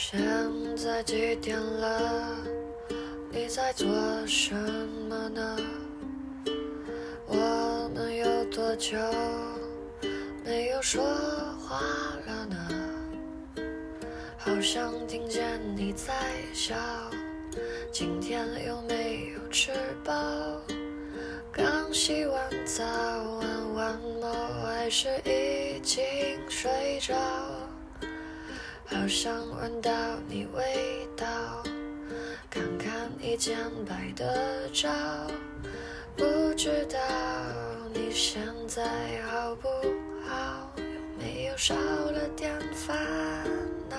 现在几点了？你在做什么呢？我们有多久没有说话了呢？好像听见你在笑。今天有没有吃饱？刚洗完澡，玩完猫，还是已经睡着？好想闻到你味道，看看你简白的照，不知道你现在好不好？有没有少了点烦恼？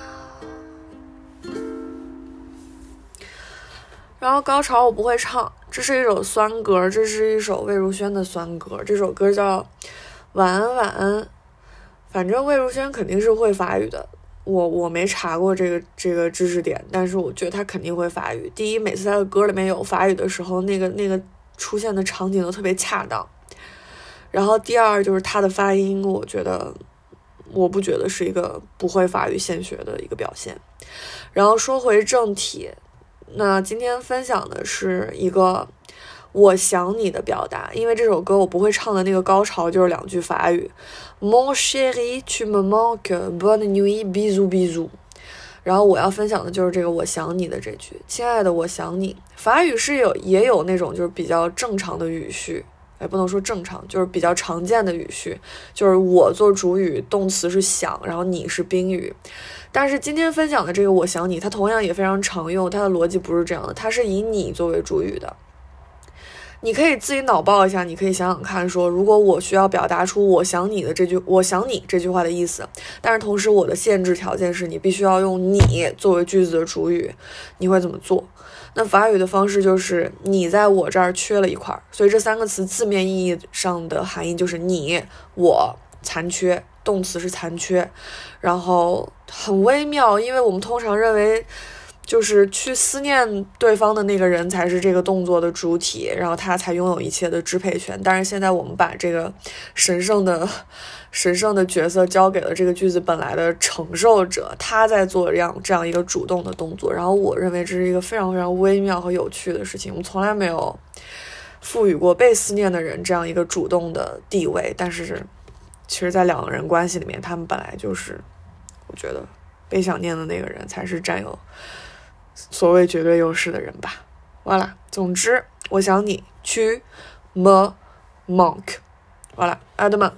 然后高潮我不会唱，这是一首酸歌，这是一首魏如萱的酸歌，这首歌叫《晚安晚安》，反正魏如萱肯定是会法语的。我我没查过这个这个知识点，但是我觉得他肯定会法语。第一，每次他的歌里面有法语的时候，那个那个出现的场景都特别恰当。然后第二就是他的发音，我觉得我不觉得是一个不会法语现学的一个表现。然后说回正题，那今天分享的是一个。我想你的表达，因为这首歌我不会唱的那个高潮就是两句法语，Mon chéri, tu me manques, bonne nuit, bisou, bisou。然后我要分享的就是这个我想你的这句，亲爱的我想你。法语是有也有那种就是比较正常的语序，也，不能说正常，就是比较常见的语序，就是我做主语，动词是想，然后你是宾语。但是今天分享的这个我想你，它同样也非常常用，它的逻辑不是这样的，它是以你作为主语的。你可以自己脑爆一下，你可以想想看，说如果我需要表达出“我想你”的这句“我想你”这句话的意思，但是同时我的限制条件是你必须要用“你”作为句子的主语，你会怎么做？那法语的方式就是你在我这儿缺了一块，所以这三个词字面意义上的含义就是你我残缺，动词是残缺，然后很微妙，因为我们通常认为。就是去思念对方的那个人才是这个动作的主体，然后他才拥有一切的支配权。但是现在我们把这个神圣的、神圣的角色交给了这个句子本来的承受者，他在做这样这样一个主动的动作。然后我认为这是一个非常非常微妙和有趣的事情。我们从来没有赋予过被思念的人这样一个主动的地位，但是其实，在两个人关系里面，他们本来就是，我觉得被想念的那个人才是占有。所谓绝对优势的人吧，完了。总之，我想你去 m monk，完了，爱德曼。